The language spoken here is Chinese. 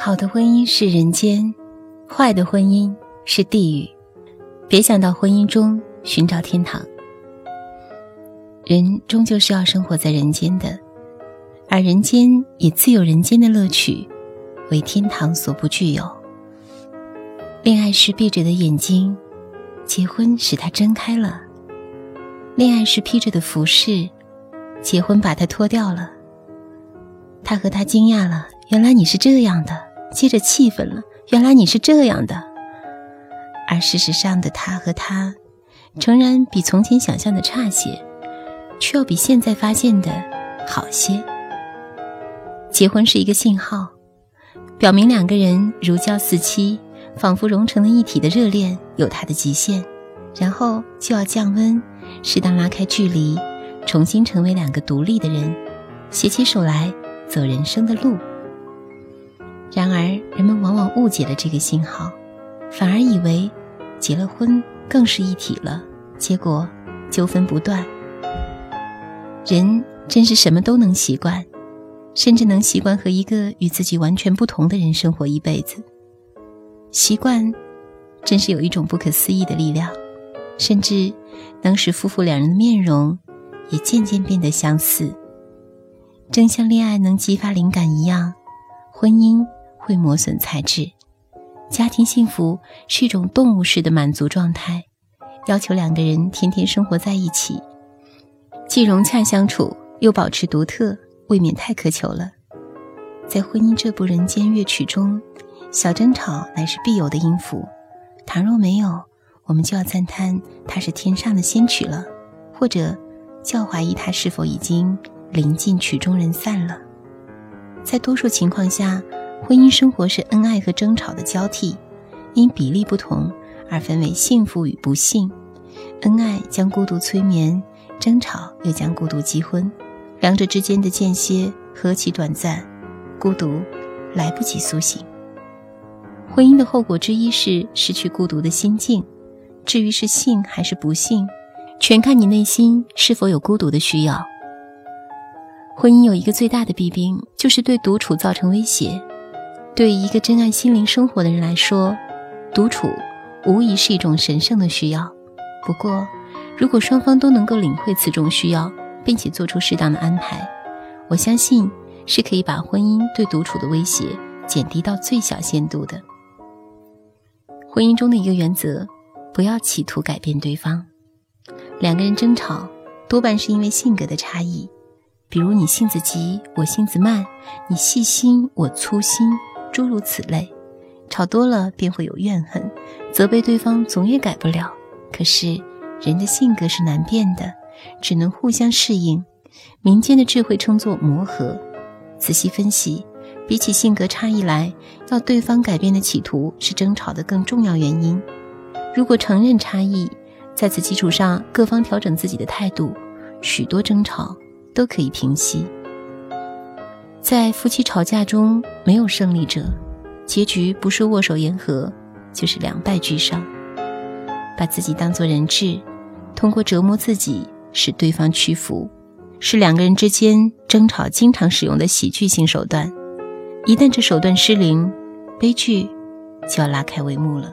好的婚姻是人间，坏的婚姻是地狱。别想到婚姻中寻找天堂。人终究是要生活在人间的，而人间也自有人间的乐趣，为天堂所不具有。恋爱时闭着的眼睛，结婚使他睁开了；恋爱时披着的服饰，结婚把它脱掉了。他和他惊讶了，原来你是这样的；接着气愤了，原来你是这样的。而事实上的他和她，诚然比从前想象的差些。却要比现在发现的好些。结婚是一个信号，表明两个人如胶似漆，仿佛融成了一体的热恋有它的极限，然后就要降温，适当拉开距离，重新成为两个独立的人，携起手来走人生的路。然而，人们往往误解了这个信号，反而以为结了婚更是一体了，结果纠纷不断。人真是什么都能习惯，甚至能习惯和一个与自己完全不同的人生活一辈子。习惯，真是有一种不可思议的力量，甚至能使夫妇两人的面容也渐渐变得相似。正像恋爱能激发灵感一样，婚姻会磨损材质。家庭幸福是一种动物式的满足状态，要求两个人天天生活在一起。既融洽相处，又保持独特，未免太苛求了。在婚姻这部人间乐曲中，小争吵乃是必有的音符。倘若没有，我们就要赞叹它是天上的仙曲了，或者较怀疑它是否已经临近曲终人散了。在多数情况下，婚姻生活是恩爱和争吵的交替，因比例不同而分为幸福与不幸。恩爱将孤独催眠。争吵又将孤独击昏，两者之间的间歇何其短暂，孤独来不及苏醒。婚姻的后果之一是失去孤独的心境，至于是幸还是不幸，全看你内心是否有孤独的需要。婚姻有一个最大的弊病，就是对独处造成威胁。对于一个珍爱心灵生活的人来说，独处无疑是一种神圣的需要。不过，如果双方都能够领会此种需要，并且做出适当的安排，我相信是可以把婚姻对独处的威胁减低到最小限度的。婚姻中的一个原则，不要企图改变对方。两个人争吵，多半是因为性格的差异，比如你性子急，我性子慢；你细心，我粗心，诸如此类。吵多了便会有怨恨，责备对方总也改不了。可是。人的性格是难变的，只能互相适应。民间的智慧称作磨合。仔细分析，比起性格差异来，要对方改变的企图是争吵的更重要原因。如果承认差异，在此基础上各方调整自己的态度，许多争吵都可以平息。在夫妻吵架中，没有胜利者，结局不是握手言和，就是两败俱伤。把自己当作人质，通过折磨自己使对方屈服，是两个人之间争吵经常使用的喜剧性手段。一旦这手段失灵，悲剧就要拉开帷幕了。